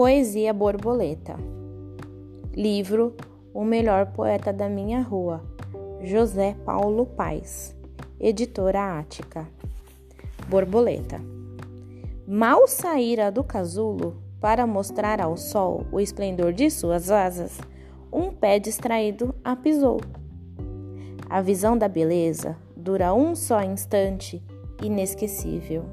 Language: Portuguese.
Poesia Borboleta. Livro O Melhor Poeta da Minha Rua. José Paulo Paes. Editora Ática. Borboleta. Mal saíra do casulo para mostrar ao sol o esplendor de suas asas, um pé distraído a pisou. A visão da beleza dura um só instante inesquecível.